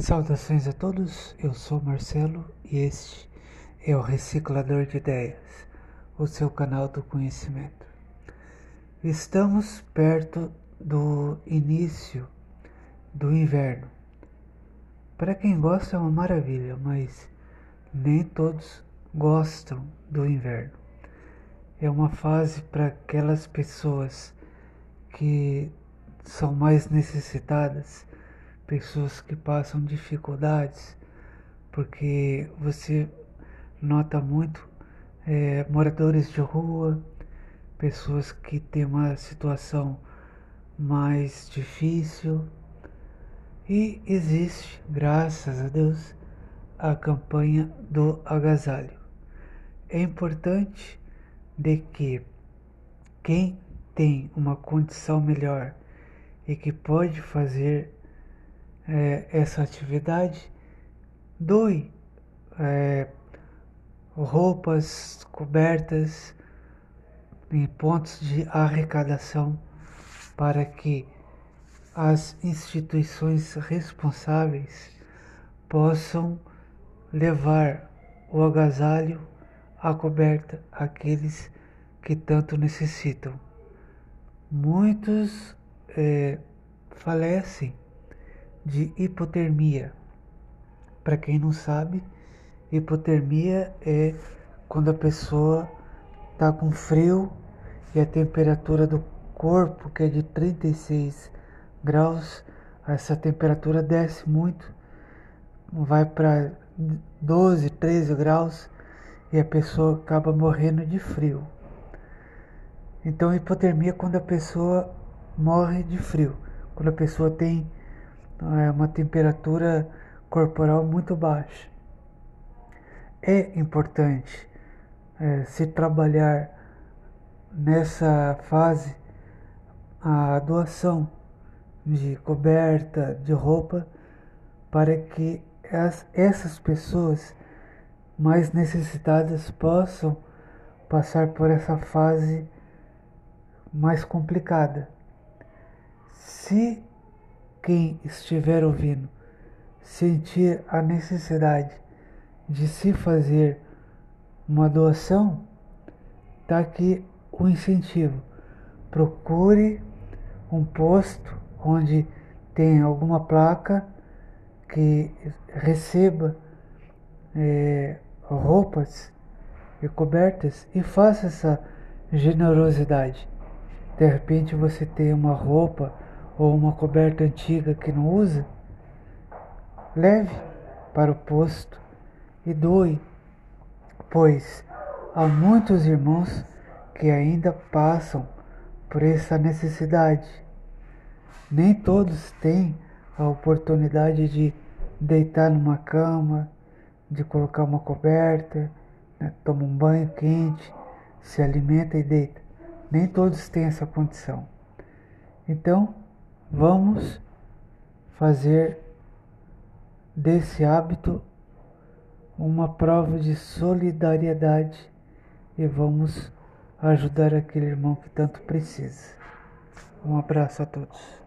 Saudações a todos, eu sou Marcelo e este é o Reciclador de Ideias, o seu canal do conhecimento. Estamos perto do início do inverno. Para quem gosta é uma maravilha, mas nem todos gostam do inverno. É uma fase para aquelas pessoas que são mais necessitadas pessoas que passam dificuldades, porque você nota muito é, moradores de rua, pessoas que têm uma situação mais difícil. E existe, graças a Deus, a campanha do agasalho. É importante de que quem tem uma condição melhor e que pode fazer é, essa atividade, doe é, roupas cobertas em pontos de arrecadação para que as instituições responsáveis possam levar o agasalho, a coberta àqueles que tanto necessitam. Muitos é, falecem de hipotermia. Para quem não sabe, hipotermia é quando a pessoa está com frio e a temperatura do corpo, que é de 36 graus, essa temperatura desce muito, vai para 12, 13 graus e a pessoa acaba morrendo de frio. Então, hipotermia é quando a pessoa morre de frio, quando a pessoa tem é uma temperatura corporal muito baixa. É importante é, se trabalhar nessa fase a doação de coberta, de roupa, para que as, essas pessoas mais necessitadas possam passar por essa fase mais complicada. Se quem estiver ouvindo sentir a necessidade de se fazer uma doação, está aqui o incentivo. Procure um posto onde tem alguma placa que receba é, roupas e cobertas e faça essa generosidade. De repente você tem uma roupa ou uma coberta antiga que não usa, leve para o posto e doe, pois há muitos irmãos que ainda passam por essa necessidade. Nem todos têm a oportunidade de deitar numa cama, de colocar uma coberta, né, toma um banho quente, se alimenta e deita. Nem todos têm essa condição. Então, Vamos fazer desse hábito uma prova de solidariedade e vamos ajudar aquele irmão que tanto precisa. Um abraço a todos.